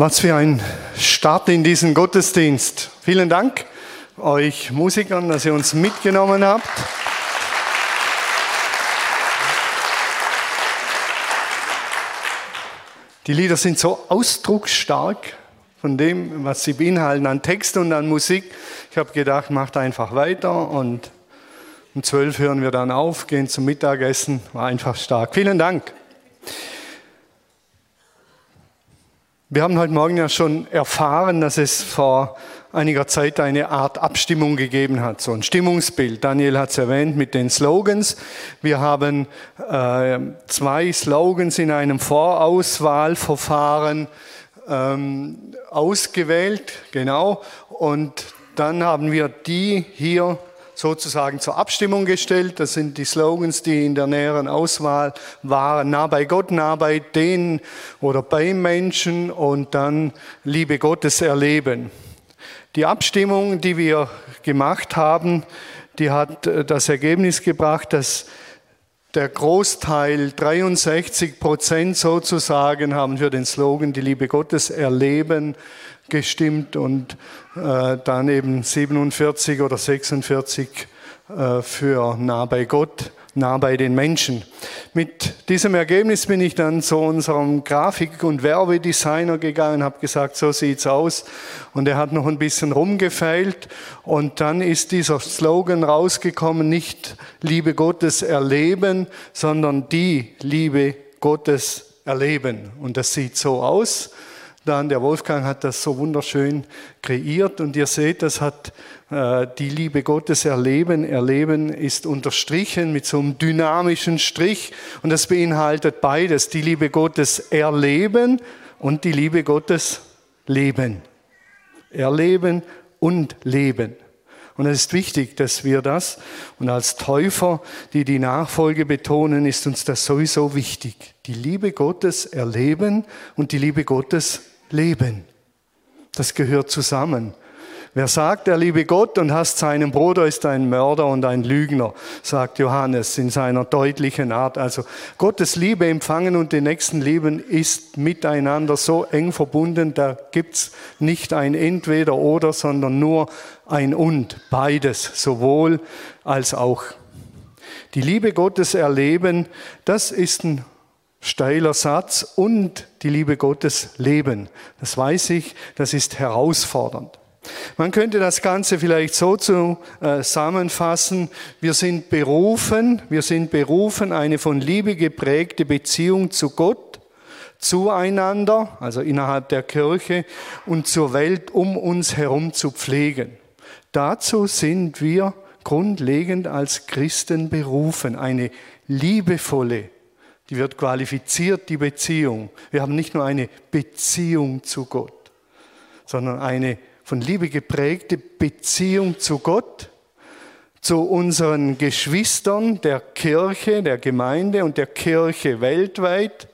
Was für ein Start in diesen Gottesdienst. Vielen Dank euch Musikern, dass ihr uns mitgenommen habt. Die Lieder sind so ausdrucksstark von dem, was sie beinhalten an Text und an Musik. Ich habe gedacht, macht einfach weiter und um zwölf hören wir dann auf, gehen zum Mittagessen. War einfach stark. Vielen Dank. Wir haben heute Morgen ja schon erfahren, dass es vor einiger Zeit eine Art Abstimmung gegeben hat, so ein Stimmungsbild. Daniel hat es erwähnt mit den Slogans. Wir haben äh, zwei Slogans in einem Vorauswahlverfahren ähm, ausgewählt, genau. Und dann haben wir die hier sozusagen zur Abstimmung gestellt. Das sind die Slogans, die in der näheren Auswahl waren. Nah bei Gott, nah bei denen oder beim Menschen und dann Liebe Gottes erleben. Die Abstimmung, die wir gemacht haben, die hat äh, das Ergebnis gebracht, dass der Großteil, 63 Prozent sozusagen, haben für den Slogan die Liebe Gottes erleben gestimmt und äh, dann eben 47 oder 46 äh, für nah bei Gott, nah bei den Menschen. Mit diesem Ergebnis bin ich dann zu unserem Grafik- und Werbedesigner gegangen, habe gesagt, so sieht's aus. Und er hat noch ein bisschen rumgefeilt und dann ist dieser Slogan rausgekommen, nicht Liebe Gottes erleben, sondern die Liebe Gottes erleben. Und das sieht so aus dann. Der Wolfgang hat das so wunderschön kreiert und ihr seht, das hat äh, die Liebe Gottes erleben. Erleben ist unterstrichen mit so einem dynamischen Strich und das beinhaltet beides, die Liebe Gottes erleben und die Liebe Gottes leben. Erleben und leben. Und es ist wichtig, dass wir das, und als Täufer, die die Nachfolge betonen, ist uns das sowieso wichtig. Die Liebe Gottes erleben und die Liebe Gottes leben. Das gehört zusammen. Wer sagt, er liebe Gott und hasst seinen Bruder, ist ein Mörder und ein Lügner, sagt Johannes in seiner deutlichen Art. Also Gottes Liebe empfangen und den Nächsten lieben ist miteinander so eng verbunden, da gibt's nicht ein Entweder oder, sondern nur ein Und, beides, sowohl als auch. Die Liebe Gottes erleben, das ist ein steiler Satz und die Liebe Gottes leben. Das weiß ich, das ist herausfordernd. Man könnte das Ganze vielleicht so äh, zusammenfassen. Wir sind berufen, wir sind berufen, eine von Liebe geprägte Beziehung zu Gott, zueinander, also innerhalb der Kirche und zur Welt um uns herum zu pflegen. Dazu sind wir grundlegend als Christen berufen, eine liebevolle die wird qualifiziert, die Beziehung. Wir haben nicht nur eine Beziehung zu Gott, sondern eine von Liebe geprägte Beziehung zu Gott, zu unseren Geschwistern der Kirche, der Gemeinde und der Kirche weltweit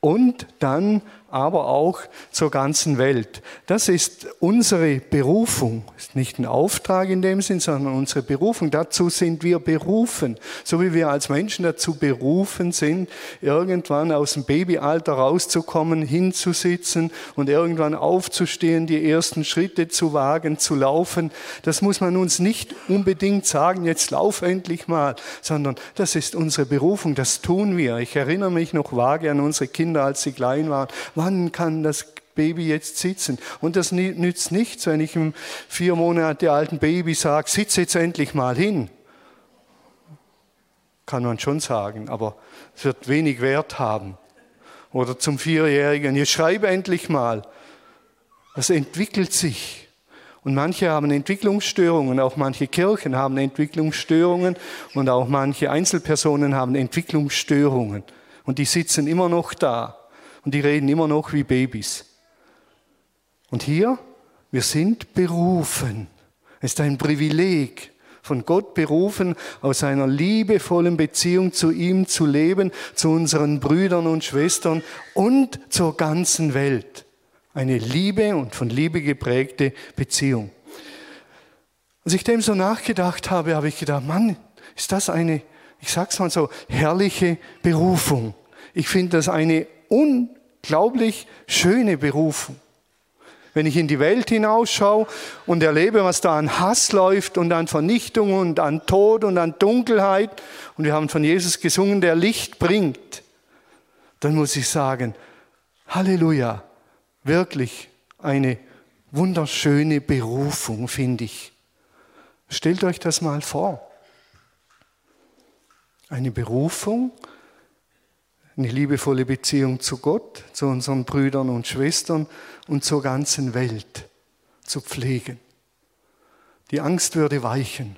und dann aber auch zur ganzen Welt. Das ist unsere Berufung. Ist nicht ein Auftrag in dem Sinn, sondern unsere Berufung. Dazu sind wir berufen. So wie wir als Menschen dazu berufen sind, irgendwann aus dem Babyalter rauszukommen, hinzusitzen und irgendwann aufzustehen, die ersten Schritte zu wagen, zu laufen. Das muss man uns nicht unbedingt sagen, jetzt lauf endlich mal, sondern das ist unsere Berufung. Das tun wir. Ich erinnere mich noch vage an unsere Kinder, als sie klein waren wann kann das Baby jetzt sitzen? Und das nützt nichts, wenn ich einem vier Monate alten Baby sage, sitz jetzt endlich mal hin. Kann man schon sagen, aber es wird wenig Wert haben. Oder zum Vierjährigen, jetzt schreib endlich mal. Das entwickelt sich. Und manche haben Entwicklungsstörungen, auch manche Kirchen haben Entwicklungsstörungen und auch manche Einzelpersonen haben Entwicklungsstörungen. Und die sitzen immer noch da und die reden immer noch wie Babys. Und hier, wir sind berufen. Es ist ein Privileg, von Gott berufen, aus einer liebevollen Beziehung zu ihm zu leben, zu unseren Brüdern und Schwestern und zur ganzen Welt. Eine Liebe und von Liebe geprägte Beziehung. Als ich dem so nachgedacht habe, habe ich gedacht, Mann, ist das eine, ich sag's mal so, herrliche Berufung. Ich finde das eine unglaublich schöne Berufung. Wenn ich in die Welt hinausschaue und erlebe, was da an Hass läuft und an Vernichtung und an Tod und an Dunkelheit, und wir haben von Jesus gesungen, der Licht bringt, dann muss ich sagen, Halleluja, wirklich eine wunderschöne Berufung, finde ich. Stellt euch das mal vor. Eine Berufung, eine liebevolle Beziehung zu Gott, zu unseren Brüdern und Schwestern und zur ganzen Welt zu pflegen. Die Angst würde weichen.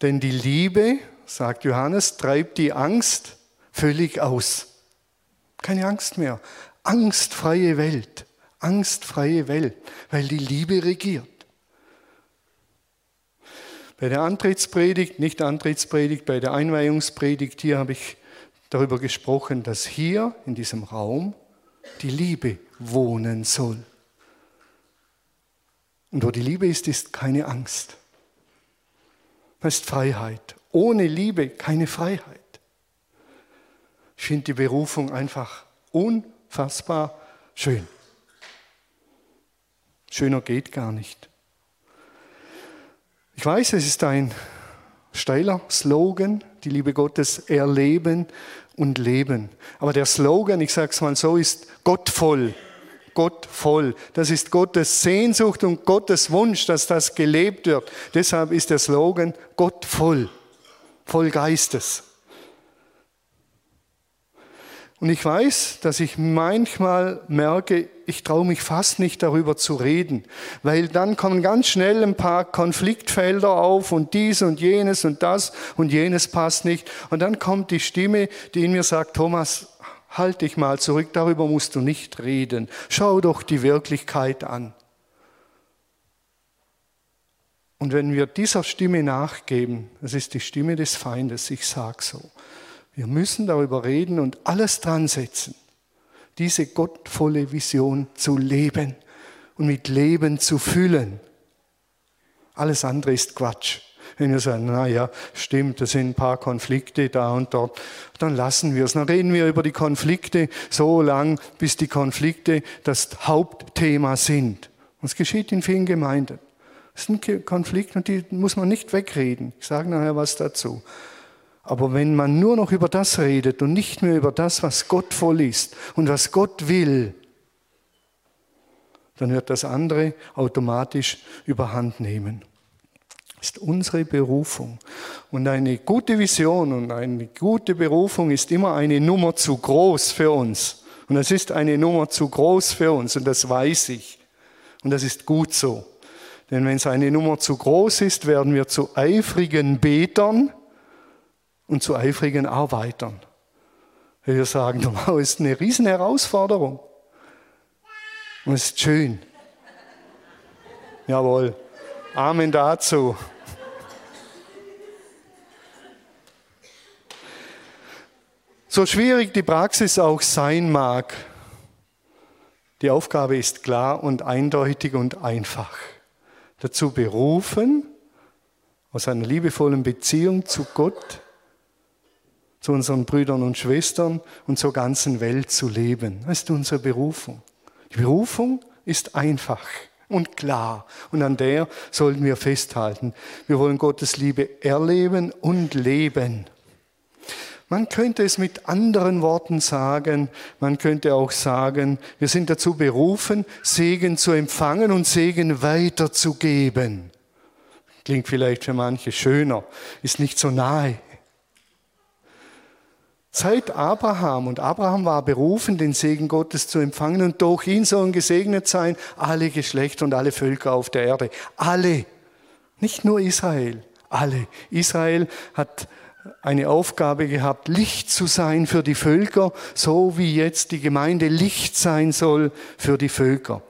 Denn die Liebe, sagt Johannes, treibt die Angst völlig aus. Keine Angst mehr. Angstfreie Welt. Angstfreie Welt, weil die Liebe regiert. Bei der Antrittspredigt, nicht Antrittspredigt, bei der Einweihungspredigt, hier habe ich darüber gesprochen, dass hier in diesem Raum die Liebe wohnen soll. Und wo die Liebe ist, ist keine Angst. Das ist Freiheit. Ohne Liebe keine Freiheit. Ich finde die Berufung einfach unfassbar schön. Schöner geht gar nicht. Ich weiß, es ist ein steiler Slogan, die Liebe Gottes erleben und leben. Aber der Slogan, ich sage es mal so, ist gottvoll. Gottvoll. Das ist Gottes Sehnsucht und Gottes Wunsch, dass das gelebt wird. Deshalb ist der Slogan gottvoll, voll Geistes. Und ich weiß, dass ich manchmal merke, ich traue mich fast nicht darüber zu reden, weil dann kommen ganz schnell ein paar Konfliktfelder auf und dies und jenes und das und jenes passt nicht. Und dann kommt die Stimme, die in mir sagt, Thomas, halt dich mal zurück, darüber musst du nicht reden. Schau doch die Wirklichkeit an. Und wenn wir dieser Stimme nachgeben, das ist die Stimme des Feindes, ich sage so, wir müssen darüber reden und alles dran setzen, diese gottvolle Vision zu leben und mit Leben zu füllen. Alles andere ist Quatsch. Wenn wir sagen, na ja, stimmt, da sind ein paar Konflikte da und dort, dann lassen wir es. Dann reden wir über die Konflikte so lang, bis die Konflikte das Hauptthema sind. Und es geschieht in vielen Gemeinden. Es sind Konflikte und die muss man nicht wegreden. Ich sage nachher was dazu. Aber wenn man nur noch über das redet und nicht mehr über das, was Gott voll ist und was Gott will, dann wird das andere automatisch überhand nehmen. Das ist unsere Berufung. Und eine gute Vision und eine gute Berufung ist immer eine Nummer zu groß für uns. Und es ist eine Nummer zu groß für uns und das weiß ich. Und das ist gut so. Denn wenn es eine Nummer zu groß ist, werden wir zu eifrigen Betern, und zu eifrigen Arbeitern. Wir sagen, wow, ist eine riesen Herausforderung. Und es ist schön. Jawohl. Amen dazu. So schwierig die Praxis auch sein mag, die Aufgabe ist klar und eindeutig und einfach. Dazu berufen, aus einer liebevollen Beziehung zu Gott zu unseren Brüdern und Schwestern und zur ganzen Welt zu leben. Das ist unsere Berufung. Die Berufung ist einfach und klar und an der sollten wir festhalten. Wir wollen Gottes Liebe erleben und leben. Man könnte es mit anderen Worten sagen, man könnte auch sagen, wir sind dazu berufen, Segen zu empfangen und Segen weiterzugeben. Klingt vielleicht für manche schöner, ist nicht so nahe Seit Abraham, und Abraham war berufen, den Segen Gottes zu empfangen, und durch ihn sollen gesegnet sein alle Geschlechter und alle Völker auf der Erde. Alle. Nicht nur Israel, alle. Israel hat eine Aufgabe gehabt, Licht zu sein für die Völker, so wie jetzt die Gemeinde Licht sein soll für die Völker.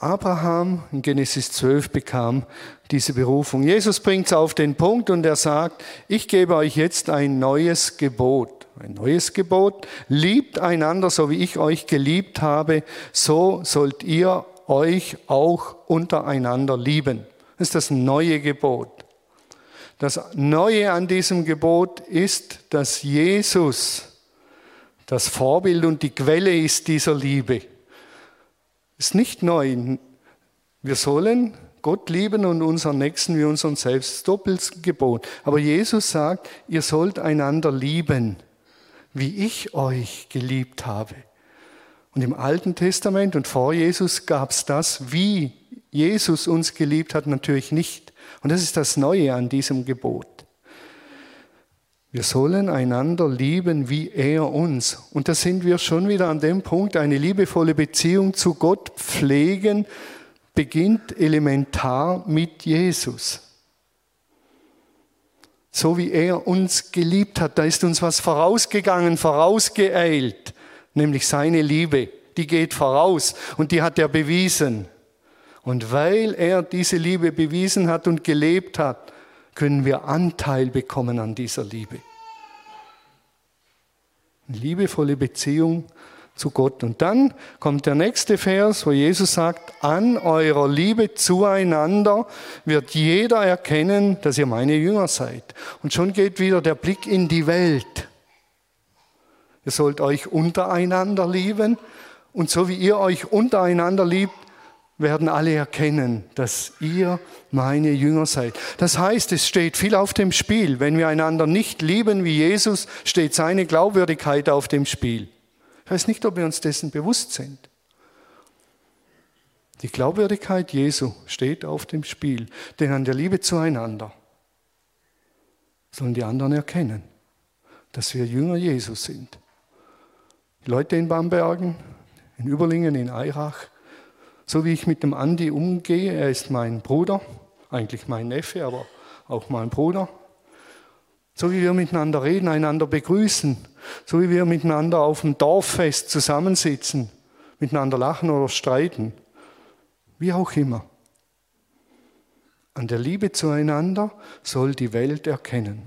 Abraham in Genesis 12 bekam diese Berufung. Jesus bringt es auf den Punkt und er sagt, ich gebe euch jetzt ein neues Gebot. Ein neues Gebot. Liebt einander, so wie ich euch geliebt habe, so sollt ihr euch auch untereinander lieben. Das ist das neue Gebot. Das Neue an diesem Gebot ist, dass Jesus das Vorbild und die Quelle ist dieser Liebe. Ist nicht neu. Wir sollen Gott lieben und unseren Nächsten wie unseren selbst. Doppelt Gebot. Aber Jesus sagt, ihr sollt einander lieben, wie ich euch geliebt habe. Und im Alten Testament und vor Jesus gab es das, wie Jesus uns geliebt hat, natürlich nicht. Und das ist das Neue an diesem Gebot. Wir sollen einander lieben, wie er uns. Und da sind wir schon wieder an dem Punkt, eine liebevolle Beziehung zu Gott pflegen, beginnt elementar mit Jesus. So wie er uns geliebt hat, da ist uns was vorausgegangen, vorausgeeilt, nämlich seine Liebe. Die geht voraus und die hat er bewiesen. Und weil er diese Liebe bewiesen hat und gelebt hat, können wir Anteil bekommen an dieser Liebe. Eine liebevolle Beziehung zu Gott. Und dann kommt der nächste Vers, wo Jesus sagt, an eurer Liebe zueinander wird jeder erkennen, dass ihr meine Jünger seid. Und schon geht wieder der Blick in die Welt. Ihr sollt euch untereinander lieben und so wie ihr euch untereinander liebt, werden alle erkennen, dass ihr meine Jünger seid. Das heißt, es steht viel auf dem Spiel. Wenn wir einander nicht lieben wie Jesus, steht seine Glaubwürdigkeit auf dem Spiel. Ich weiß nicht, ob wir uns dessen bewusst sind. Die Glaubwürdigkeit Jesu steht auf dem Spiel, denn an der Liebe zueinander sollen die anderen erkennen, dass wir Jünger Jesus sind. Die Leute in Bambergen, in Überlingen, in Eirach, so wie ich mit dem Andi umgehe, er ist mein Bruder, eigentlich mein Neffe, aber auch mein Bruder. So wie wir miteinander reden, einander begrüßen, so wie wir miteinander auf dem Dorffest zusammensitzen, miteinander lachen oder streiten, wie auch immer. An der Liebe zueinander soll die Welt erkennen.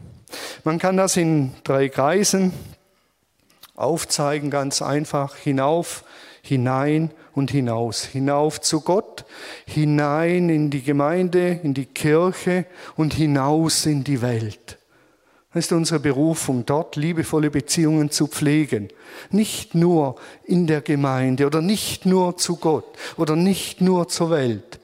Man kann das in drei Kreisen aufzeigen, ganz einfach, hinauf, hinein und hinaus. Hinauf zu Gott, hinein in die Gemeinde, in die Kirche und hinaus in die Welt. Das ist unsere Berufung, dort liebevolle Beziehungen zu pflegen. Nicht nur in der Gemeinde oder nicht nur zu Gott oder nicht nur zur Welt,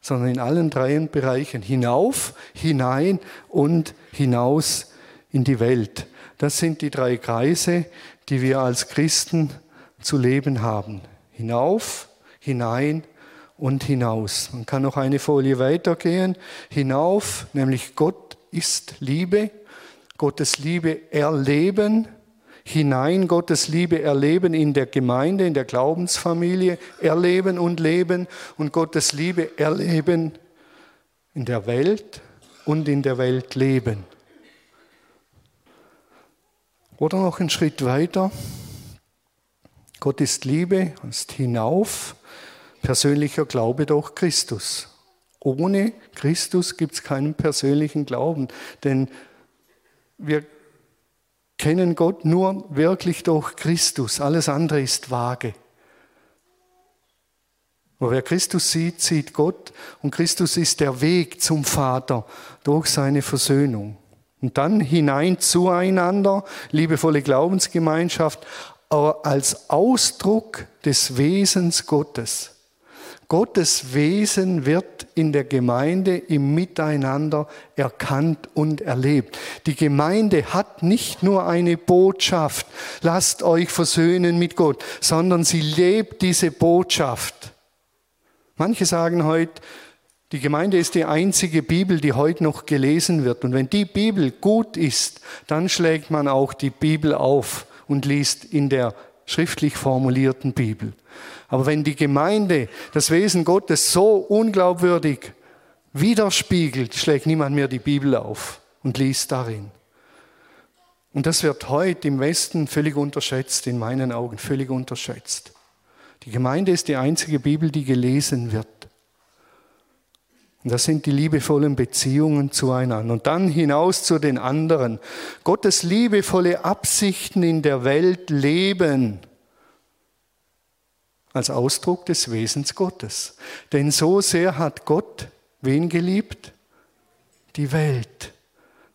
sondern in allen drei Bereichen. Hinauf, hinein und hinaus in die Welt. Das sind die drei Kreise, die wir als Christen zu leben haben. Hinauf, hinein und hinaus. Man kann noch eine Folie weitergehen. Hinauf, nämlich Gott ist Liebe. Gottes Liebe erleben. Hinein Gottes Liebe erleben in der Gemeinde, in der Glaubensfamilie, erleben und leben und Gottes Liebe erleben in der Welt und in der Welt leben. Oder noch einen Schritt weiter. Gott ist Liebe, ist hinauf, persönlicher Glaube durch Christus. Ohne Christus gibt es keinen persönlichen Glauben, denn wir kennen Gott nur wirklich durch Christus. Alles andere ist vage. Wer Christus sieht, sieht Gott und Christus ist der Weg zum Vater durch seine Versöhnung. Und dann hinein zueinander, liebevolle Glaubensgemeinschaft, aber als Ausdruck des Wesens Gottes. Gottes Wesen wird in der Gemeinde im Miteinander erkannt und erlebt. Die Gemeinde hat nicht nur eine Botschaft, lasst euch versöhnen mit Gott, sondern sie lebt diese Botschaft. Manche sagen heute, die Gemeinde ist die einzige Bibel, die heute noch gelesen wird. Und wenn die Bibel gut ist, dann schlägt man auch die Bibel auf und liest in der schriftlich formulierten Bibel. Aber wenn die Gemeinde das Wesen Gottes so unglaubwürdig widerspiegelt, schlägt niemand mehr die Bibel auf und liest darin. Und das wird heute im Westen völlig unterschätzt, in meinen Augen völlig unterschätzt. Die Gemeinde ist die einzige Bibel, die gelesen wird. Und das sind die liebevollen Beziehungen zueinander. Und dann hinaus zu den anderen. Gottes liebevolle Absichten in der Welt leben als Ausdruck des Wesens Gottes. Denn so sehr hat Gott wen geliebt? Die Welt.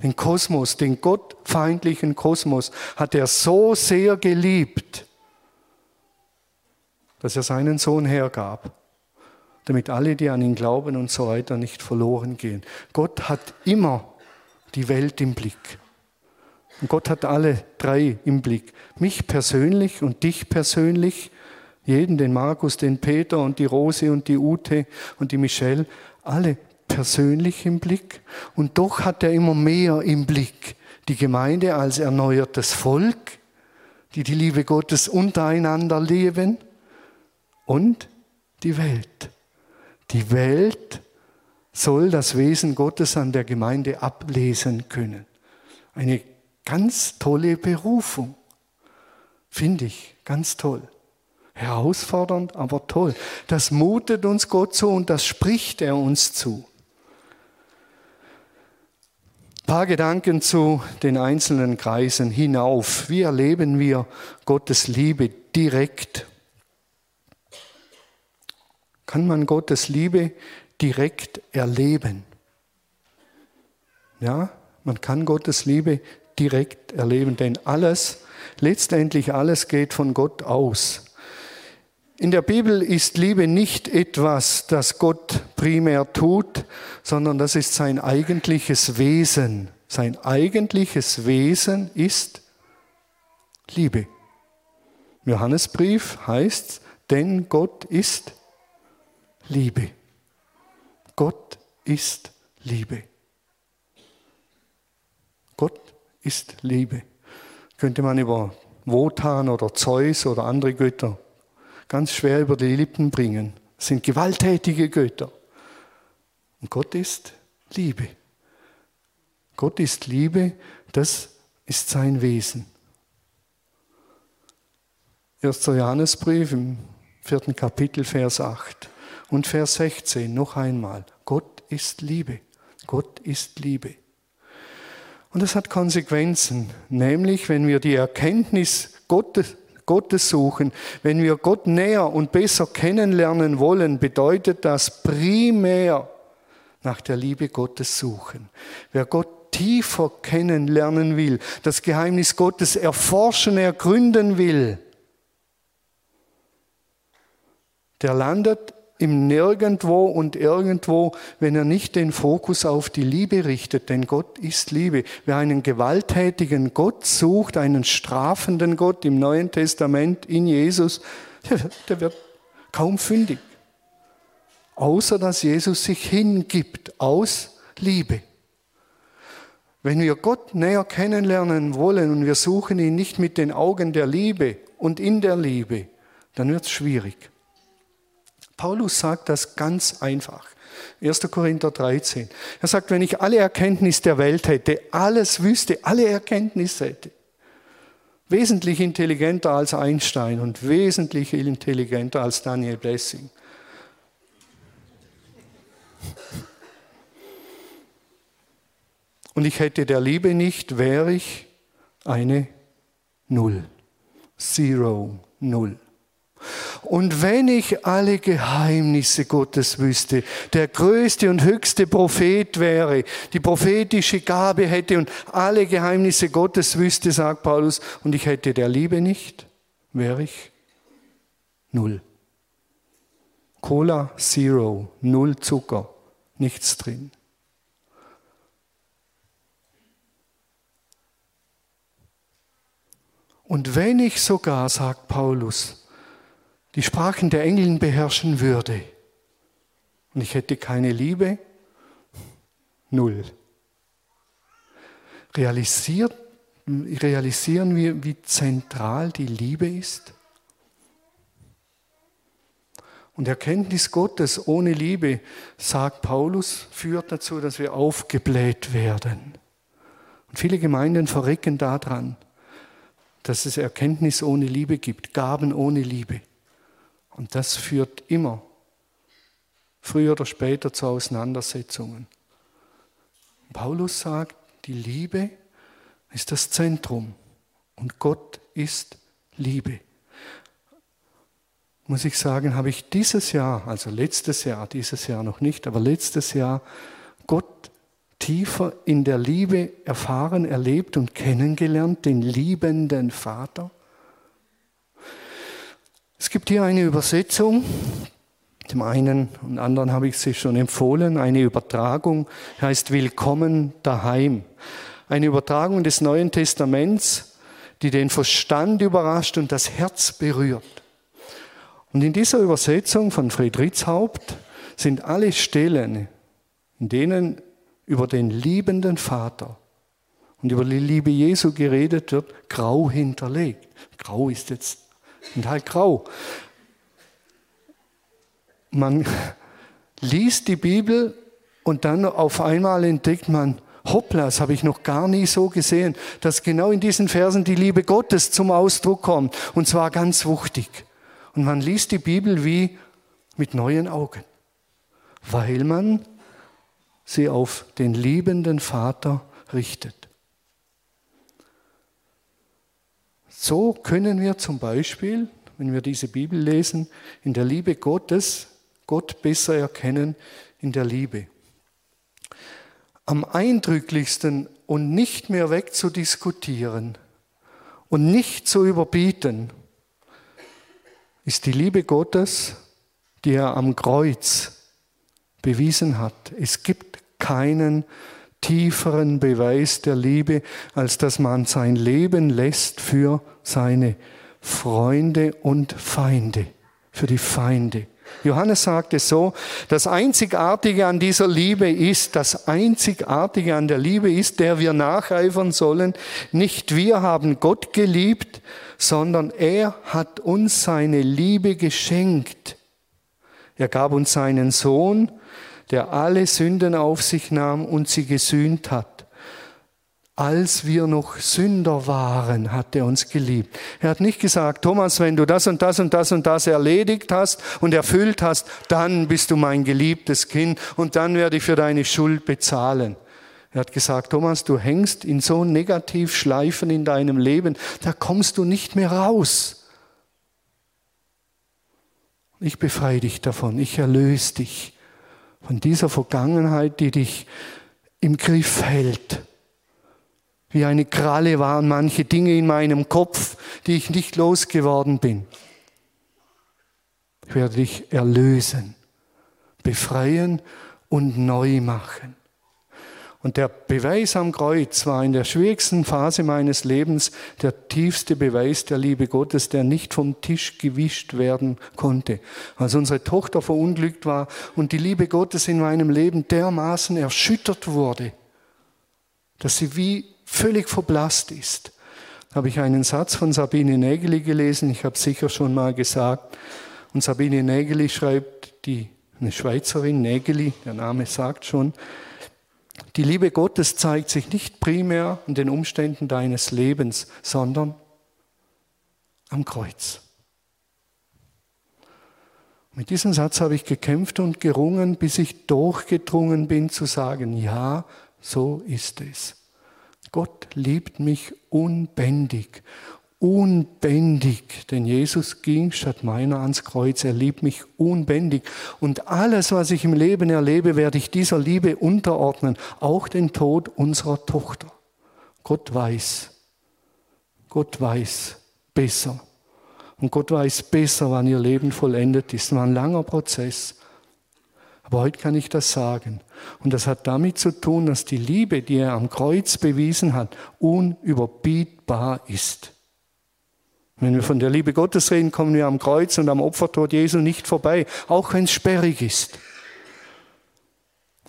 Den Kosmos, den gottfeindlichen Kosmos hat er so sehr geliebt, dass er seinen Sohn hergab, damit alle, die an ihn glauben und so weiter, nicht verloren gehen. Gott hat immer die Welt im Blick. Und Gott hat alle drei im Blick. Mich persönlich und dich persönlich, jeden, den Markus, den Peter und die Rose und die Ute und die Michelle, alle persönlich im Blick. Und doch hat er immer mehr im Blick. Die Gemeinde als erneuertes Volk, die die Liebe Gottes untereinander leben und die Welt. Die Welt soll das Wesen Gottes an der Gemeinde ablesen können. Eine ganz tolle Berufung, finde ich, ganz toll. Herausfordernd, aber toll. Das mutet uns Gott zu und das spricht er uns zu. Ein paar Gedanken zu den einzelnen Kreisen hinauf. Wie erleben wir Gottes Liebe direkt? Kann man Gottes Liebe direkt erleben? Ja, man kann Gottes Liebe direkt erleben, denn alles, letztendlich alles geht von Gott aus. In der Bibel ist Liebe nicht etwas, das Gott primär tut, sondern das ist sein eigentliches Wesen. Sein eigentliches Wesen ist Liebe. Johannesbrief heißt, denn Gott ist Liebe. Gott ist Liebe. Gott ist Liebe. Könnte man über Wotan oder Zeus oder andere Götter ganz schwer über die Lippen bringen. Das sind gewalttätige Götter. Und Gott ist Liebe. Gott ist Liebe, das ist sein Wesen. 1. Johannesbrief im vierten Kapitel, Vers 8 und Vers 16 noch einmal. Gott ist Liebe. Gott ist Liebe. Und das hat Konsequenzen, nämlich wenn wir die Erkenntnis Gottes, Gottes suchen, wenn wir Gott näher und besser kennenlernen wollen, bedeutet das primär nach der Liebe Gottes suchen. Wer Gott tiefer kennenlernen will, das Geheimnis Gottes erforschen, ergründen will, der landet im Nirgendwo und irgendwo, wenn er nicht den Fokus auf die Liebe richtet, denn Gott ist Liebe. Wer einen gewalttätigen Gott sucht, einen strafenden Gott im Neuen Testament in Jesus, der, wird kaum fündig. Außer dass Jesus sich hingibt aus Liebe. Wenn wir Gott näher kennenlernen wollen und wir suchen ihn nicht mit den Augen der Liebe und in der Liebe, dann wird es schwierig. Paulus sagt das ganz einfach. 1. Korinther 13. Er sagt, wenn ich alle Erkenntnis der Welt hätte, alles wüsste, alle Erkenntnis hätte, wesentlich intelligenter als Einstein und wesentlich intelligenter als Daniel Blessing. Und ich hätte der Liebe nicht, wäre ich eine Null. Zero, Null. Und wenn ich alle Geheimnisse Gottes wüsste, der größte und höchste Prophet wäre, die prophetische Gabe hätte und alle Geheimnisse Gottes wüsste, sagt Paulus, und ich hätte der Liebe nicht, wäre ich null. Cola Zero, null Zucker, nichts drin. Und wenn ich sogar, sagt Paulus, die Sprachen der Engeln beherrschen würde und ich hätte keine Liebe, null. Realisiert, realisieren wir, wie zentral die Liebe ist? Und Erkenntnis Gottes ohne Liebe, sagt Paulus, führt dazu, dass wir aufgebläht werden. Und viele Gemeinden verrecken daran, dass es Erkenntnis ohne Liebe gibt, Gaben ohne Liebe. Und das führt immer, früher oder später, zu Auseinandersetzungen. Paulus sagt, die Liebe ist das Zentrum und Gott ist Liebe. Muss ich sagen, habe ich dieses Jahr, also letztes Jahr, dieses Jahr noch nicht, aber letztes Jahr Gott tiefer in der Liebe erfahren, erlebt und kennengelernt, den liebenden Vater? Es gibt hier eine Übersetzung, dem einen und anderen habe ich sie schon empfohlen, eine Übertragung heißt Willkommen daheim. Eine Übertragung des Neuen Testaments, die den Verstand überrascht und das Herz berührt. Und in dieser Übersetzung von Friedrichshaupt sind alle Stellen, in denen über den liebenden Vater und über die Liebe Jesu geredet wird, grau hinterlegt. Grau ist jetzt halt grau. Man liest die Bibel und dann auf einmal entdeckt man, hoppla, das habe ich noch gar nie so gesehen, dass genau in diesen Versen die Liebe Gottes zum Ausdruck kommt. Und zwar ganz wuchtig. Und man liest die Bibel wie mit neuen Augen, weil man sie auf den liebenden Vater richtet. So können wir zum Beispiel, wenn wir diese Bibel lesen, in der Liebe Gottes Gott besser erkennen in der Liebe. Am eindrücklichsten und nicht mehr wegzudiskutieren und nicht zu überbieten, ist die Liebe Gottes, die er am Kreuz bewiesen hat. Es gibt keinen tieferen Beweis der Liebe, als dass man sein Leben lässt für seine Freunde und Feinde, für die Feinde. Johannes sagt es so, das Einzigartige an dieser Liebe ist, das Einzigartige an der Liebe ist, der wir nacheifern sollen, nicht wir haben Gott geliebt, sondern er hat uns seine Liebe geschenkt. Er gab uns seinen Sohn, der alle Sünden auf sich nahm und sie gesühnt hat. Als wir noch Sünder waren, hat er uns geliebt. Er hat nicht gesagt, Thomas, wenn du das und das und das und das erledigt hast und erfüllt hast, dann bist du mein geliebtes Kind und dann werde ich für deine Schuld bezahlen. Er hat gesagt, Thomas, du hängst in so Negativschleifen in deinem Leben, da kommst du nicht mehr raus. Ich befreie dich davon, ich erlöse dich von dieser Vergangenheit, die dich im Griff hält. Wie eine Kralle waren manche Dinge in meinem Kopf, die ich nicht losgeworden bin. Ich werde dich erlösen, befreien und neu machen. Und der Beweis am Kreuz war in der schwierigsten Phase meines Lebens der tiefste Beweis der Liebe Gottes, der nicht vom Tisch gewischt werden konnte. Als unsere Tochter verunglückt war und die Liebe Gottes in meinem Leben dermaßen erschüttert wurde, dass sie wie völlig verblasst ist. Habe ich einen Satz von Sabine Nägeli gelesen, ich habe sicher schon mal gesagt. Und Sabine Nägeli schreibt, die, eine Schweizerin, Nägeli, der Name sagt schon, die Liebe Gottes zeigt sich nicht primär in den Umständen deines Lebens, sondern am Kreuz. Mit diesem Satz habe ich gekämpft und gerungen, bis ich durchgedrungen bin zu sagen, ja, so ist es. Gott liebt mich unbändig, unbändig, denn Jesus ging statt meiner ans Kreuz, er liebt mich unbändig. Und alles, was ich im Leben erlebe, werde ich dieser Liebe unterordnen, auch den Tod unserer Tochter. Gott weiß, Gott weiß besser. Und Gott weiß besser, wann ihr Leben vollendet ist. Es war ein langer Prozess. Aber heute kann ich das sagen. Und das hat damit zu tun, dass die Liebe, die er am Kreuz bewiesen hat, unüberbietbar ist. Wenn wir von der Liebe Gottes reden, kommen wir am Kreuz und am Opfertod Jesu nicht vorbei, auch wenn es sperrig ist.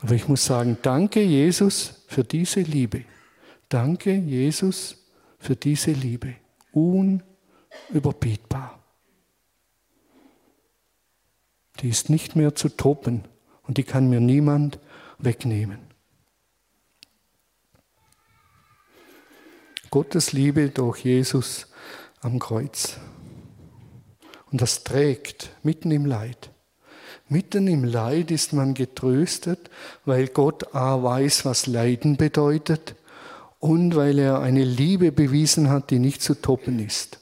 Aber ich muss sagen, danke Jesus für diese Liebe. Danke Jesus für diese Liebe. Unüberbietbar. Die ist nicht mehr zu toppen und die kann mir niemand wegnehmen. Gottes Liebe durch Jesus am Kreuz. Und das trägt mitten im Leid. Mitten im Leid ist man getröstet, weil Gott A weiß, was Leiden bedeutet und weil er eine Liebe bewiesen hat, die nicht zu toppen ist.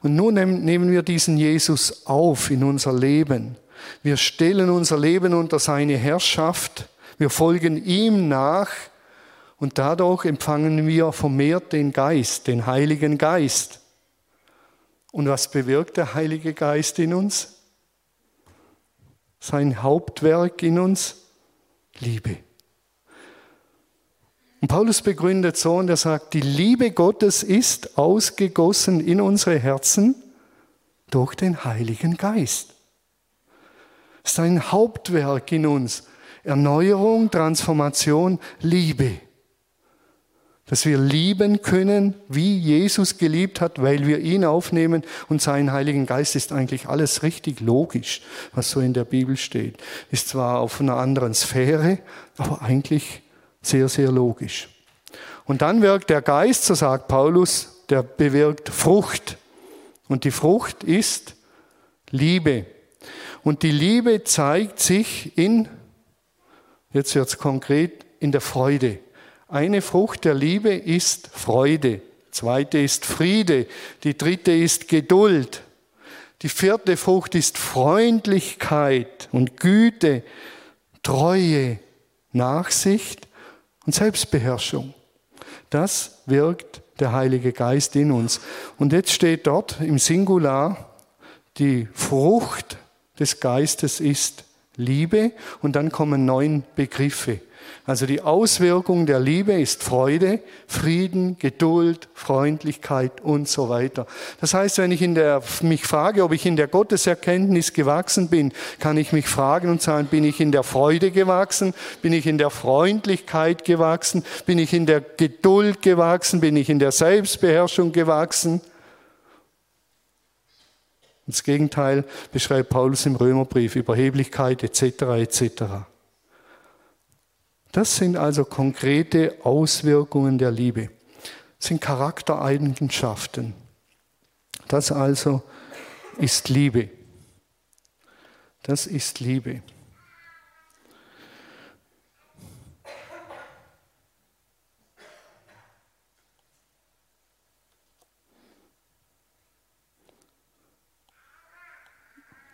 Und nun nehmen wir diesen Jesus auf in unser Leben wir stellen unser Leben unter seine Herrschaft. Wir folgen ihm nach Und dadurch empfangen wir vermehrt den Geist, den Heiligen Geist. Und was bewirkt der Heilige Geist in uns? Sein Hauptwerk in uns? Liebe. Und Paulus begründet so und er sagt, die Liebe Gottes ist ausgegossen in unsere Herzen durch den Heiligen Geist. Sein Hauptwerk in uns. Erneuerung, Transformation, Liebe dass wir lieben können, wie Jesus geliebt hat, weil wir ihn aufnehmen und seinen Heiligen Geist ist eigentlich alles richtig logisch, was so in der Bibel steht. Ist zwar auf einer anderen Sphäre, aber eigentlich sehr, sehr logisch. Und dann wirkt der Geist, so sagt Paulus, der bewirkt Frucht. Und die Frucht ist Liebe. Und die Liebe zeigt sich in, jetzt wird es konkret, in der Freude. Eine Frucht der Liebe ist Freude, zweite ist Friede, die dritte ist Geduld, die vierte Frucht ist Freundlichkeit und Güte, Treue, Nachsicht und Selbstbeherrschung. Das wirkt der Heilige Geist in uns. Und jetzt steht dort im Singular, die Frucht des Geistes ist Liebe und dann kommen neun Begriffe. Also die Auswirkung der Liebe ist Freude, Frieden, Geduld, Freundlichkeit und so weiter. Das heißt, wenn ich in der, mich frage, ob ich in der Gotteserkenntnis gewachsen bin, kann ich mich fragen und sagen, bin ich in der Freude gewachsen? Bin ich in der Freundlichkeit gewachsen? Bin ich in der Geduld gewachsen? Bin ich in der Selbstbeherrschung gewachsen? Das Gegenteil beschreibt Paulus im Römerbrief, Überheblichkeit etc. etc. Das sind also konkrete Auswirkungen der Liebe. Das sind Charaktereigenschaften. Das also ist Liebe. Das ist Liebe.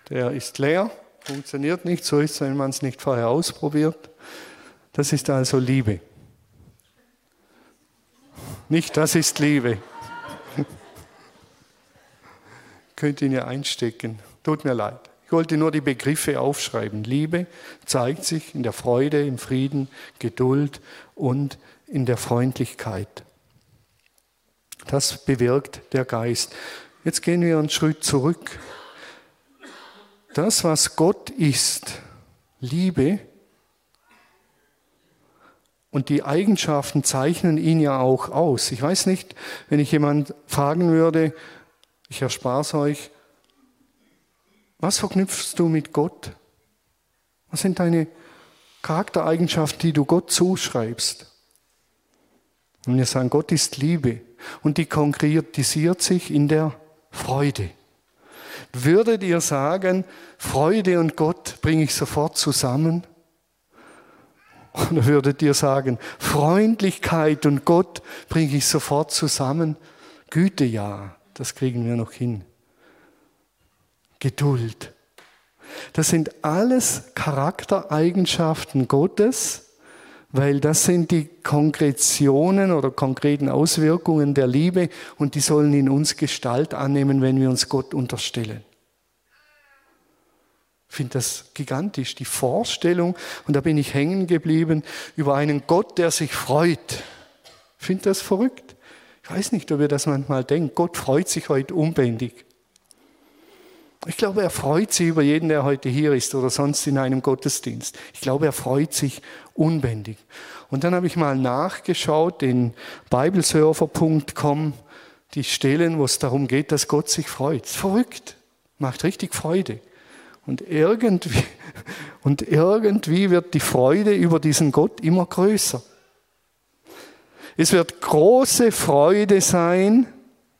Der ist leer, funktioniert nicht, so ist es, wenn man es nicht vorher ausprobiert. Das ist also Liebe. Nicht, das ist Liebe. Könnt ihn ja einstecken. Tut mir leid. Ich wollte nur die Begriffe aufschreiben. Liebe zeigt sich in der Freude, im Frieden, Geduld und in der Freundlichkeit. Das bewirkt der Geist. Jetzt gehen wir einen Schritt zurück. Das, was Gott ist, Liebe, und die Eigenschaften zeichnen ihn ja auch aus. Ich weiß nicht, wenn ich jemand fragen würde, ich erspare es euch, was verknüpfst du mit Gott? Was sind deine Charaktereigenschaften, die du Gott zuschreibst? Und wir sagen, Gott ist Liebe und die konkretisiert sich in der Freude. Würdet ihr sagen, Freude und Gott bringe ich sofort zusammen? Oder würdet ihr sagen, Freundlichkeit und Gott bringe ich sofort zusammen? Güte ja, das kriegen wir noch hin. Geduld. Das sind alles Charaktereigenschaften Gottes, weil das sind die Konkretionen oder konkreten Auswirkungen der Liebe und die sollen in uns Gestalt annehmen, wenn wir uns Gott unterstellen. Ich finde das gigantisch, die Vorstellung, und da bin ich hängen geblieben, über einen Gott, der sich freut. Ich finde das verrückt. Ich weiß nicht, ob ihr das manchmal denkt. Gott freut sich heute unbändig. Ich glaube, er freut sich über jeden, der heute hier ist oder sonst in einem Gottesdienst. Ich glaube, er freut sich unbändig. Und dann habe ich mal nachgeschaut in biblesurfer.com, die Stellen, wo es darum geht, dass Gott sich freut. Verrückt. Macht richtig Freude. Und irgendwie, und irgendwie wird die Freude über diesen Gott immer größer. Es wird große Freude sein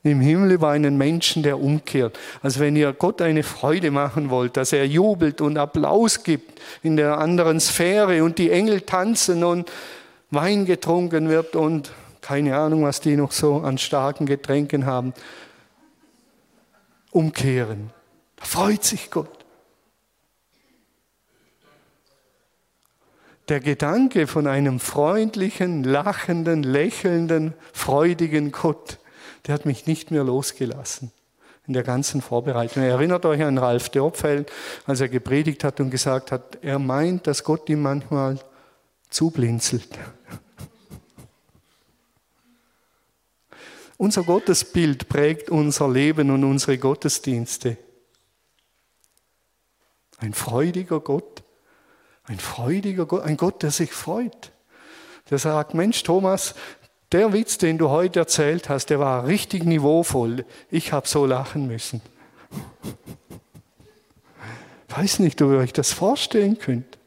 im Himmel über einen Menschen, der umkehrt. Also wenn ihr Gott eine Freude machen wollt, dass er jubelt und Applaus gibt in der anderen Sphäre und die Engel tanzen und Wein getrunken wird und keine Ahnung, was die noch so an starken Getränken haben, umkehren. Da freut sich Gott. Der Gedanke von einem freundlichen, lachenden, lächelnden, freudigen Gott, der hat mich nicht mehr losgelassen in der ganzen Vorbereitung. Erinnert euch an Ralf Dörpfeld, als er gepredigt hat und gesagt hat, er meint, dass Gott ihm manchmal zublinzelt. Unser Gottesbild prägt unser Leben und unsere Gottesdienste. Ein freudiger Gott, ein freudiger Gott, ein Gott, der sich freut. Der sagt, Mensch Thomas, der Witz, den du heute erzählt hast, der war richtig niveauvoll. Ich habe so lachen müssen. Ich weiß nicht, ob ihr euch das vorstellen könnt.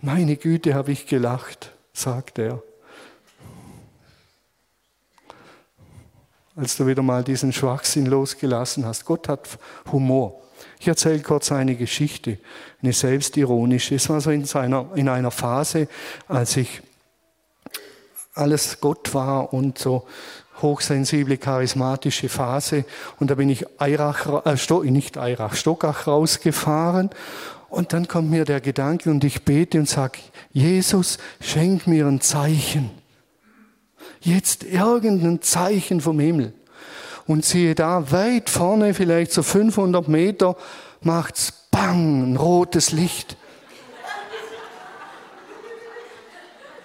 Meine Güte, habe ich gelacht, sagt er. Als du wieder mal diesen Schwachsinn losgelassen hast. Gott hat Humor. Ich erzähle kurz eine Geschichte, eine selbstironische. Es war so in, seiner, in einer Phase, als ich alles Gott war und so hochsensible, charismatische Phase. Und da bin ich Eirach, äh, Sto, nicht Eirach, Stockach rausgefahren. Und dann kommt mir der Gedanke und ich bete und sage, Jesus, schenk mir ein Zeichen. Jetzt irgendein Zeichen vom Himmel. Und siehe da, weit vorne, vielleicht so 500 Meter, macht's bang, ein rotes Licht.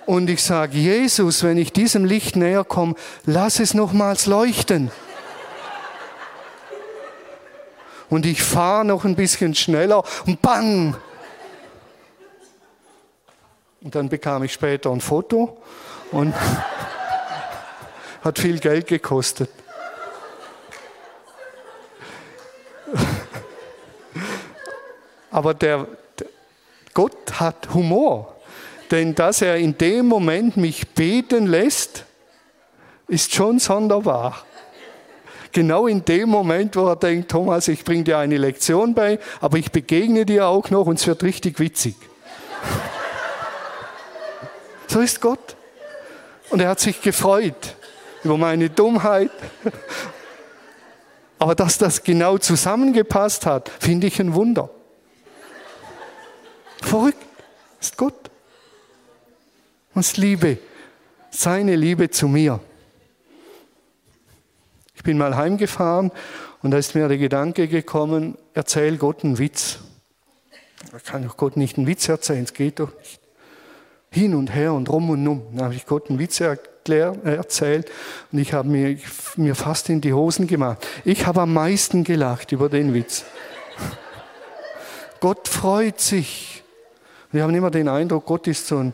Und ich sage, Jesus, wenn ich diesem Licht näher komme, lass es nochmals leuchten. Und ich fahre noch ein bisschen schneller und bang! Und dann bekam ich später ein Foto und hat viel Geld gekostet. Aber der, der Gott hat Humor. Denn dass er in dem Moment mich beten lässt, ist schon sonderbar. Genau in dem Moment, wo er denkt, Thomas, ich bringe dir eine Lektion bei, aber ich begegne dir auch noch und es wird richtig witzig. So ist Gott. Und er hat sich gefreut über meine Dummheit. Aber dass das genau zusammengepasst hat, finde ich ein Wunder. Verrückt ist Gott aus Liebe, seine Liebe zu mir. Ich bin mal heimgefahren und da ist mir der Gedanke gekommen, erzähl Gott einen Witz. Da kann doch Gott nicht einen Witz erzählen, es geht doch nicht. Hin und her und rum und um. Dann habe ich Gott einen Witz erklärt, erzählt und ich habe mir, mir fast in die Hosen gemacht. Ich habe am meisten gelacht über den Witz. Gott freut sich. Wir haben immer den Eindruck, Gott ist so ein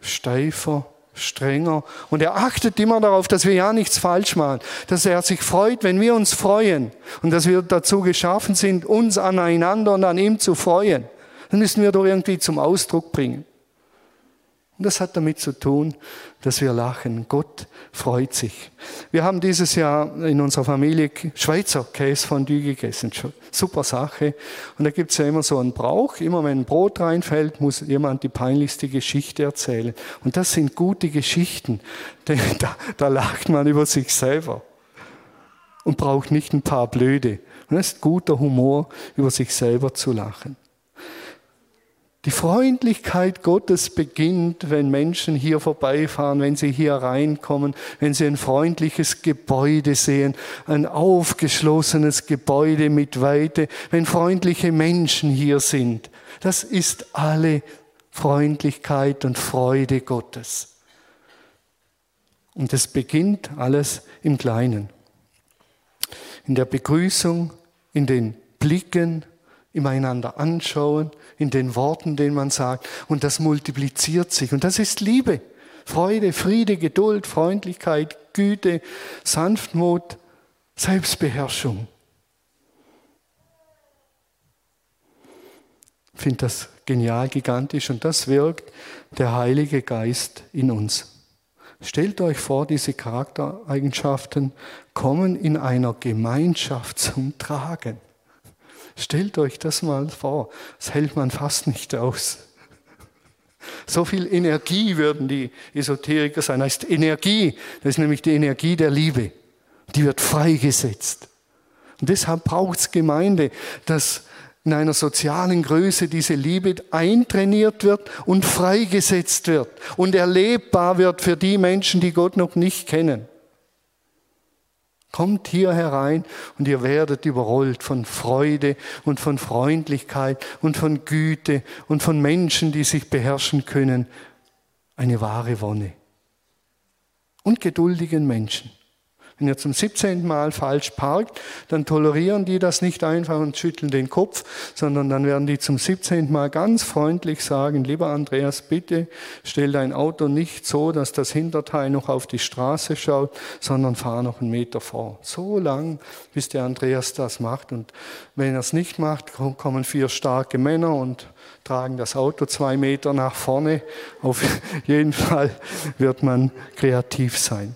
steifer, strenger. Und er achtet immer darauf, dass wir ja nichts falsch machen, dass er sich freut, wenn wir uns freuen und dass wir dazu geschaffen sind, uns aneinander und an ihm zu freuen. Dann müssen wir doch irgendwie zum Ausdruck bringen. Und das hat damit zu tun, dass wir lachen. Gott freut sich. Wir haben dieses Jahr in unserer Familie Schweizer Käsefondue gegessen. Super Sache. Und da gibt es ja immer so einen Brauch. Immer wenn ein Brot reinfällt, muss jemand die peinlichste Geschichte erzählen. Und das sind gute Geschichten. Denn da, da lacht man über sich selber. Und braucht nicht ein paar Blöde. Und das ist guter Humor, über sich selber zu lachen. Die Freundlichkeit Gottes beginnt, wenn Menschen hier vorbeifahren, wenn sie hier reinkommen, wenn sie ein freundliches Gebäude sehen, ein aufgeschlossenes Gebäude mit Weite, wenn freundliche Menschen hier sind. Das ist alle Freundlichkeit und Freude Gottes. Und es beginnt alles im Kleinen. In der Begrüßung, in den Blicken, im einander anschauen, in den Worten, den man sagt. Und das multipliziert sich. Und das ist Liebe. Freude, Friede, Geduld, Freundlichkeit, Güte, Sanftmut, Selbstbeherrschung. Ich finde das genial, gigantisch und das wirkt der Heilige Geist in uns. Stellt euch vor, diese Charaktereigenschaften kommen in einer Gemeinschaft zum Tragen. Stellt euch das mal vor. Das hält man fast nicht aus. So viel Energie würden die Esoteriker sein. Das ist Energie. Das ist nämlich die Energie der Liebe. Die wird freigesetzt. Und deshalb braucht es Gemeinde, dass in einer sozialen Größe diese Liebe eintrainiert wird und freigesetzt wird und erlebbar wird für die Menschen, die Gott noch nicht kennen. Kommt hier herein und ihr werdet überrollt von Freude und von Freundlichkeit und von Güte und von Menschen, die sich beherrschen können. Eine wahre Wonne. Und geduldigen Menschen. Wenn ihr zum 17. Mal falsch parkt, dann tolerieren die das nicht einfach und schütteln den Kopf, sondern dann werden die zum 17. Mal ganz freundlich sagen, lieber Andreas, bitte stell dein Auto nicht so, dass das Hinterteil noch auf die Straße schaut, sondern fahr noch einen Meter vor. So lang, bis der Andreas das macht. Und wenn er es nicht macht, kommen vier starke Männer und tragen das Auto zwei Meter nach vorne. Auf jeden Fall wird man kreativ sein.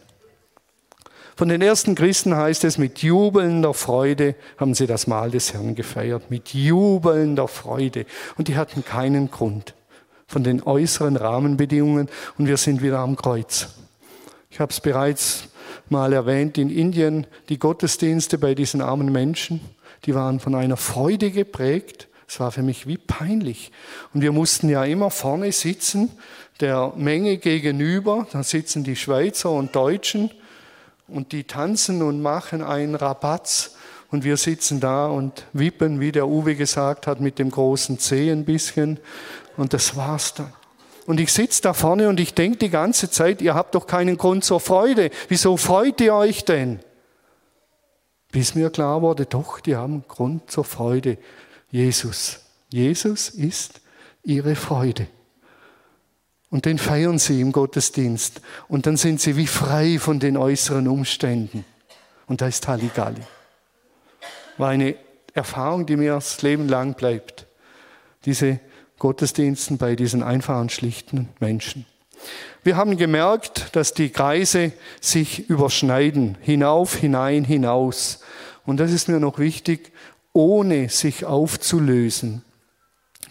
Von den ersten Christen heißt es, mit jubelnder Freude haben sie das Mahl des Herrn gefeiert. Mit jubelnder Freude. Und die hatten keinen Grund von den äußeren Rahmenbedingungen. Und wir sind wieder am Kreuz. Ich habe es bereits mal erwähnt, in Indien, die Gottesdienste bei diesen armen Menschen, die waren von einer Freude geprägt. Es war für mich wie peinlich. Und wir mussten ja immer vorne sitzen, der Menge gegenüber. Da sitzen die Schweizer und Deutschen und die tanzen und machen einen Rabatz und wir sitzen da und wippen, wie der Uwe gesagt hat, mit dem großen Zeh ein bisschen und das war's dann. Und ich sitze da vorne und ich denke die ganze Zeit, ihr habt doch keinen Grund zur Freude. Wieso freut ihr euch denn? Bis mir klar wurde, doch, die haben Grund zur Freude. Jesus. Jesus ist ihre Freude. Und den feiern sie im Gottesdienst. Und dann sind sie wie frei von den äußeren Umständen. Und da ist Halligalli. War eine Erfahrung, die mir das Leben lang bleibt. Diese Gottesdiensten bei diesen einfachen, schlichten Menschen. Wir haben gemerkt, dass die Kreise sich überschneiden. Hinauf, hinein, hinaus. Und das ist mir noch wichtig, ohne sich aufzulösen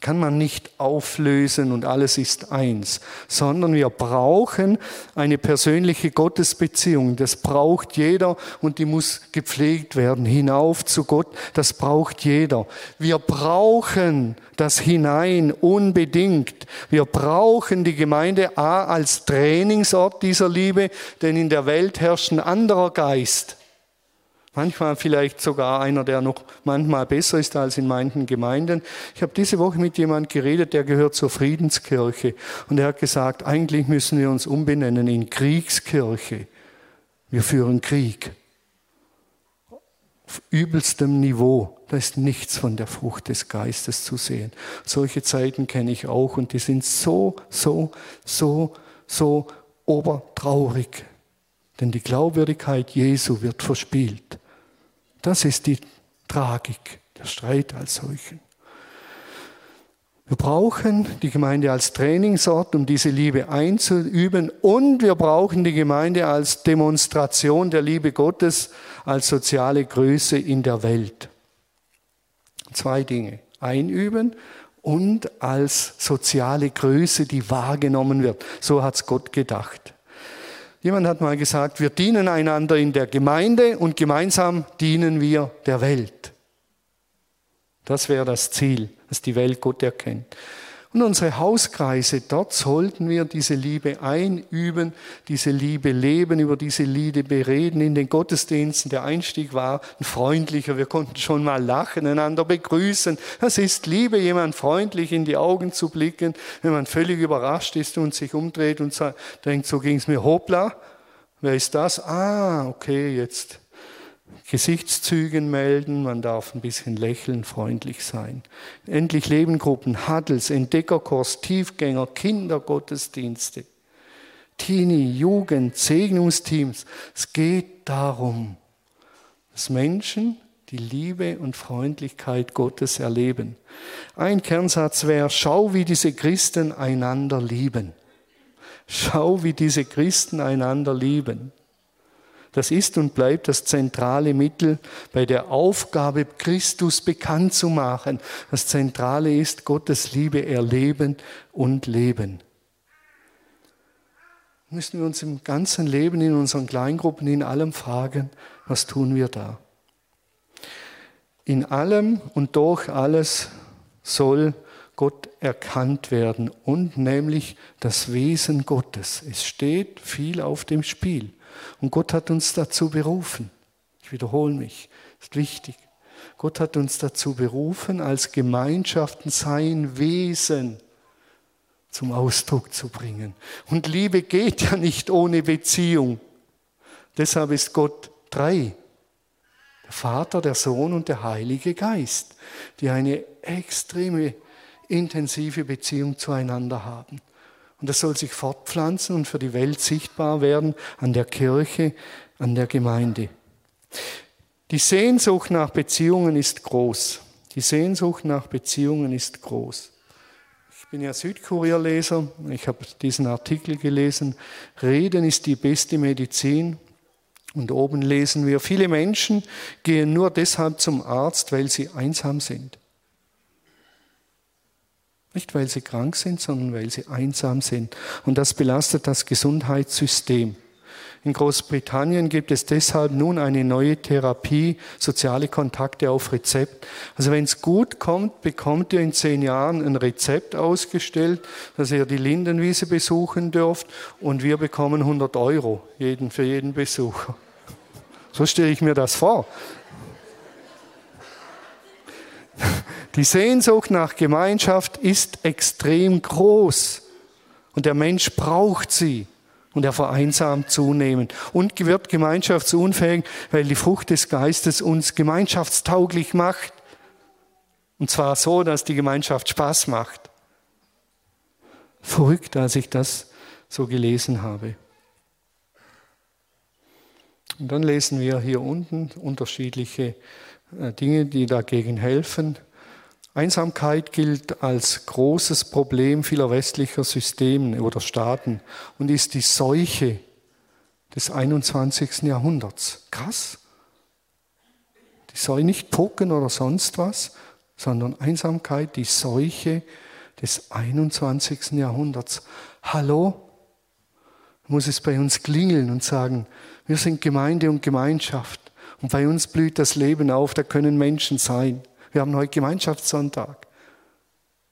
kann man nicht auflösen und alles ist eins, sondern wir brauchen eine persönliche Gottesbeziehung. Das braucht jeder und die muss gepflegt werden. Hinauf zu Gott, das braucht jeder. Wir brauchen das hinein unbedingt. Wir brauchen die Gemeinde A als Trainingsort dieser Liebe, denn in der Welt herrscht ein anderer Geist. Manchmal vielleicht sogar einer, der noch manchmal besser ist als in manchen Gemeinden. Ich habe diese Woche mit jemandem geredet, der gehört zur Friedenskirche. Und er hat gesagt, eigentlich müssen wir uns umbenennen in Kriegskirche. Wir führen Krieg. Auf übelstem Niveau. Da ist nichts von der Frucht des Geistes zu sehen. Solche Zeiten kenne ich auch und die sind so, so, so, so obertraurig. Denn die Glaubwürdigkeit Jesu wird verspielt. Das ist die Tragik, der Streit als solchen. Wir brauchen die Gemeinde als Trainingsort, um diese Liebe einzuüben und wir brauchen die Gemeinde als Demonstration der Liebe Gottes, als soziale Größe in der Welt. Zwei Dinge. Einüben und als soziale Größe, die wahrgenommen wird. So hat es Gott gedacht. Jemand hat mal gesagt, wir dienen einander in der Gemeinde und gemeinsam dienen wir der Welt. Das wäre das Ziel, dass die Welt Gott erkennt. Und unsere Hauskreise, dort sollten wir diese Liebe einüben, diese Liebe leben, über diese Liebe bereden. In den Gottesdiensten, der Einstieg war ein freundlicher, wir konnten schon mal lachen, einander begrüßen. Das ist Liebe, jemand freundlich in die Augen zu blicken, wenn man völlig überrascht ist und sich umdreht und denkt, so ging es mir, hoppla, wer ist das? Ah, okay, jetzt Gesichtszügen melden, man darf ein bisschen lächeln, freundlich sein. Endlich Lebengruppen, Huddles, Entdeckerkurs, Tiefgänger, Kindergottesdienste, Teenie, Jugend, Segnungsteams. Es geht darum, dass Menschen die Liebe und Freundlichkeit Gottes erleben. Ein Kernsatz wäre, schau, wie diese Christen einander lieben. Schau, wie diese Christen einander lieben. Das ist und bleibt das zentrale Mittel bei der Aufgabe, Christus bekannt zu machen. Das Zentrale ist Gottes Liebe erleben und leben. Müssen wir uns im ganzen Leben, in unseren Kleingruppen, in allem fragen, was tun wir da? in allem und durch alles soll Gott erkannt werden und nämlich das Wesen Gottes. Es steht viel auf dem Spiel und Gott hat uns dazu berufen. Ich wiederhole mich, ist wichtig. Gott hat uns dazu berufen, als Gemeinschaften sein Wesen zum Ausdruck zu bringen. Und Liebe geht ja nicht ohne Beziehung. Deshalb ist Gott drei. Der Vater, der Sohn und der Heilige Geist, die eine extreme, intensive Beziehung zueinander haben. Und das soll sich fortpflanzen und für die Welt sichtbar werden an der Kirche, an der Gemeinde. Die Sehnsucht nach Beziehungen ist groß. Die Sehnsucht nach Beziehungen ist groß. Ich bin ja Südkurierleser. Ich habe diesen Artikel gelesen. Reden ist die beste Medizin. Und oben lesen wir, viele Menschen gehen nur deshalb zum Arzt, weil sie einsam sind. Nicht weil sie krank sind, sondern weil sie einsam sind. Und das belastet das Gesundheitssystem. In Großbritannien gibt es deshalb nun eine neue Therapie, soziale Kontakte auf Rezept. Also wenn es gut kommt, bekommt ihr in zehn Jahren ein Rezept ausgestellt, dass ihr die Lindenwiese besuchen dürft und wir bekommen 100 Euro jeden, für jeden Besucher. So stelle ich mir das vor. Die Sehnsucht nach Gemeinschaft ist extrem groß und der Mensch braucht sie und er vereinsamt zunehmend und wird gemeinschaftsunfähig, weil die Frucht des Geistes uns gemeinschaftstauglich macht. Und zwar so, dass die Gemeinschaft Spaß macht. Verrückt, als ich das so gelesen habe. Und dann lesen wir hier unten unterschiedliche äh, Dinge, die dagegen helfen. Einsamkeit gilt als großes Problem vieler westlicher Systeme oder Staaten und ist die Seuche des 21. Jahrhunderts. Krass. Die soll nicht Pocken oder sonst was, sondern Einsamkeit, die Seuche des 21. Jahrhunderts. Hallo? Muss es bei uns klingeln und sagen, wir sind Gemeinde und Gemeinschaft und bei uns blüht das Leben auf, da können Menschen sein. Wir haben heute Gemeinschaftssonntag,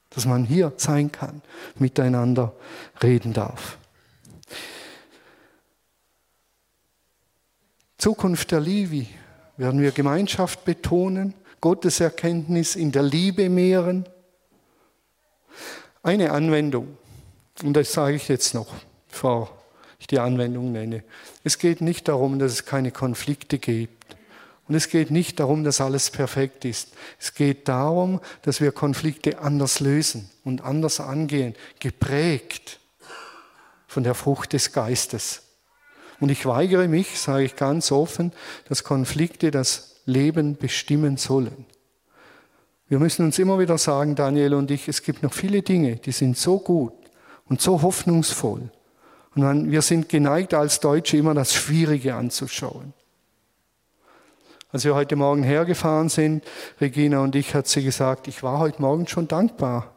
dass man hier sein kann, miteinander reden darf. Zukunft der Livi werden wir Gemeinschaft betonen, Gottes Erkenntnis in der Liebe mehren. Eine Anwendung, und das sage ich jetzt noch, bevor ich die Anwendung nenne. Es geht nicht darum, dass es keine Konflikte gibt. Und es geht nicht darum, dass alles perfekt ist. Es geht darum, dass wir Konflikte anders lösen und anders angehen, geprägt von der Frucht des Geistes. Und ich weigere mich, sage ich ganz offen, dass Konflikte das Leben bestimmen sollen. Wir müssen uns immer wieder sagen, Daniel und ich, es gibt noch viele Dinge, die sind so gut und so hoffnungsvoll. Und wir sind geneigt als Deutsche immer das Schwierige anzuschauen. Als wir heute Morgen hergefahren sind, Regina und ich, hat sie gesagt, ich war heute Morgen schon dankbar.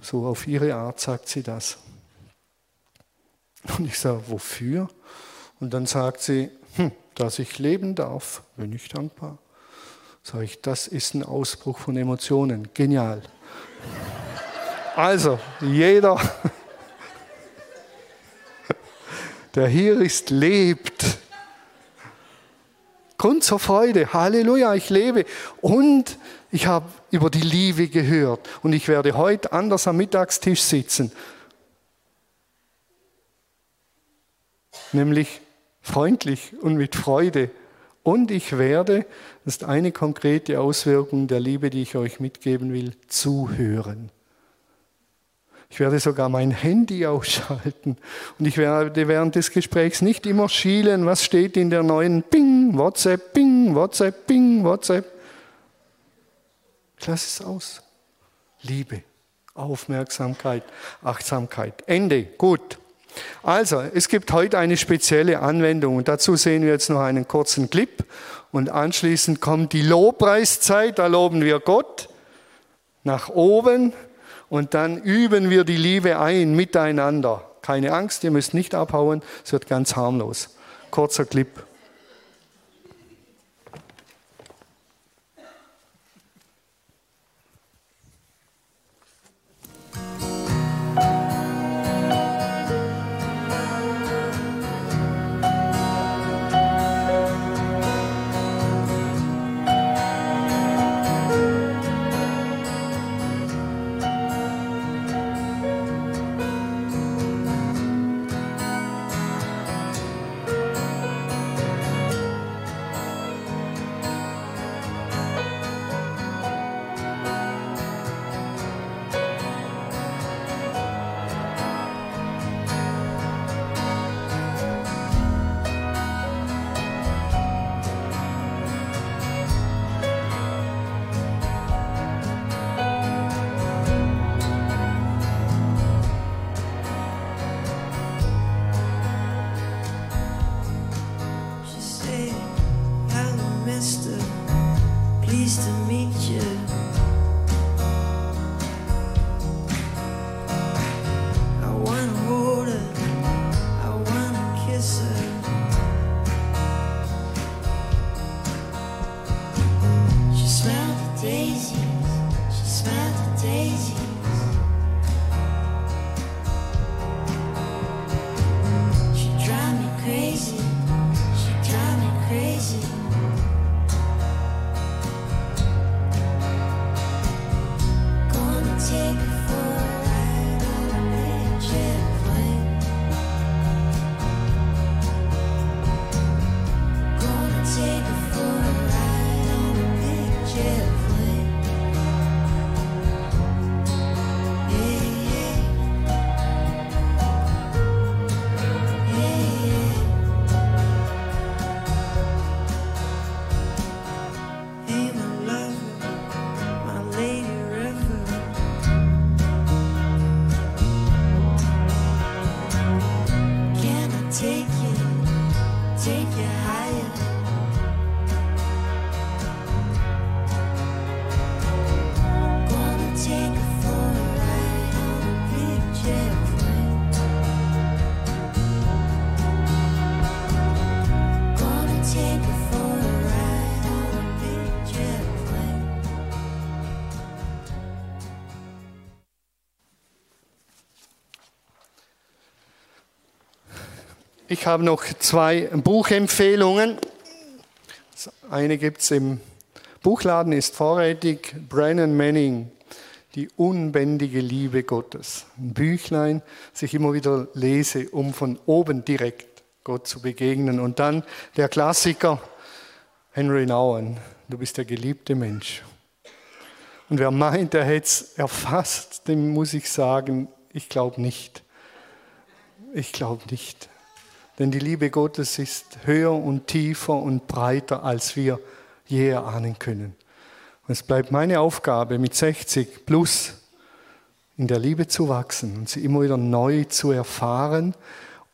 So auf ihre Art sagt sie das. Und ich sage, wofür? Und dann sagt sie, hm, dass ich leben darf, bin ich dankbar. Sage ich, das ist ein Ausbruch von Emotionen. Genial. Also, jeder, der hier ist, lebt Grund zur Freude. Halleluja, ich lebe. Und ich habe über die Liebe gehört. Und ich werde heute anders am Mittagstisch sitzen. Nämlich freundlich und mit Freude. Und ich werde, das ist eine konkrete Auswirkung der Liebe, die ich euch mitgeben will, zuhören. Ich werde sogar mein Handy ausschalten und ich werde während des Gesprächs nicht immer schielen, was steht in der neuen Ping, WhatsApp, Ping, WhatsApp, Ping, WhatsApp. Ich lasse es aus. Liebe, Aufmerksamkeit, Achtsamkeit. Ende. Gut. Also, es gibt heute eine spezielle Anwendung und dazu sehen wir jetzt noch einen kurzen Clip und anschließend kommt die Lobpreiszeit, da loben wir Gott nach oben und dann üben wir die Liebe ein miteinander. Keine Angst, ihr müsst nicht abhauen, es wird ganz harmlos. Kurzer Clip. Ich habe noch zwei Buchempfehlungen. Eine gibt es im Buchladen, ist vorrätig. Brennan Manning, Die unbändige Liebe Gottes. Ein Büchlein, das ich immer wieder lese, um von oben direkt Gott zu begegnen. Und dann der Klassiker Henry Nouwen, Du bist der geliebte Mensch. Und wer meint, er hätte es erfasst, dem muss ich sagen, ich glaube nicht. Ich glaube nicht. Denn die Liebe Gottes ist höher und tiefer und breiter, als wir je erahnen können. Und es bleibt meine Aufgabe, mit 60 plus in der Liebe zu wachsen und sie immer wieder neu zu erfahren,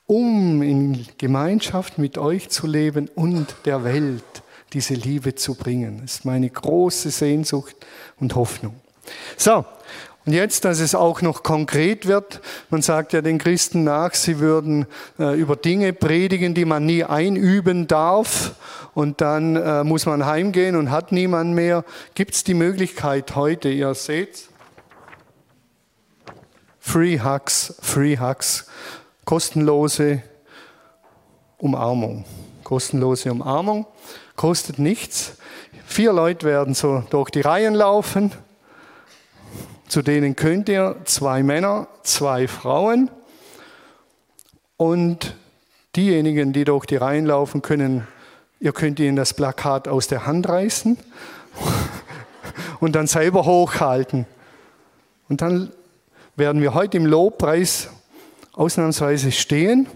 um in Gemeinschaft mit euch zu leben und der Welt diese Liebe zu bringen. Das ist meine große Sehnsucht und Hoffnung. So, und jetzt, dass es auch noch konkret wird, man sagt ja den Christen nach, sie würden äh, über Dinge predigen, die man nie einüben darf. Und dann äh, muss man heimgehen und hat niemand mehr. Gibt es die Möglichkeit heute, ihr seht, Free Hugs, Free Hugs, kostenlose Umarmung, kostenlose Umarmung, kostet nichts. Vier Leute werden so durch die Reihen laufen zu denen könnt ihr zwei Männer, zwei Frauen und diejenigen, die durch die Reihen laufen können, ihr könnt ihnen das Plakat aus der Hand reißen und dann selber hochhalten. Und dann werden wir heute im Lobpreis ausnahmsweise stehen,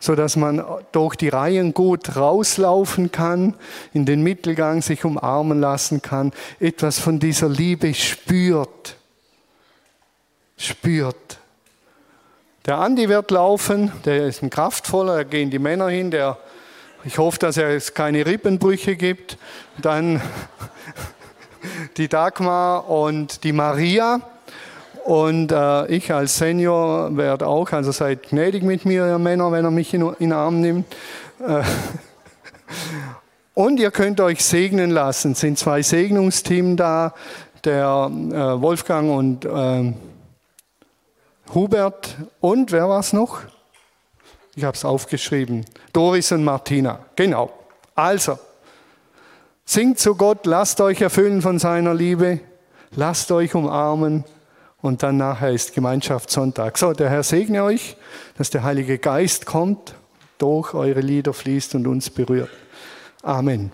so dass man durch die Reihen gut rauslaufen kann, in den Mittelgang sich umarmen lassen kann, etwas von dieser Liebe spürt spürt. Der Andi wird laufen, der ist ein kraftvoller, da gehen die Männer hin, der, ich hoffe, dass es keine Rippenbrüche gibt. Dann die Dagmar und die Maria. Und äh, ich als Senior werde auch, also seid gnädig mit mir, ihr Männer, wenn er mich in, in den Arm nimmt. Äh, und ihr könnt euch segnen lassen. Es sind zwei Segnungsteams da, der äh, Wolfgang und äh, Hubert und wer war es noch? Ich habe es aufgeschrieben. Doris und Martina. Genau. Also, singt zu Gott, lasst euch erfüllen von seiner Liebe, lasst euch umarmen und dann nachher ist Gemeinschaftssonntag. So, der Herr segne euch, dass der Heilige Geist kommt, durch eure Lieder fließt und uns berührt. Amen.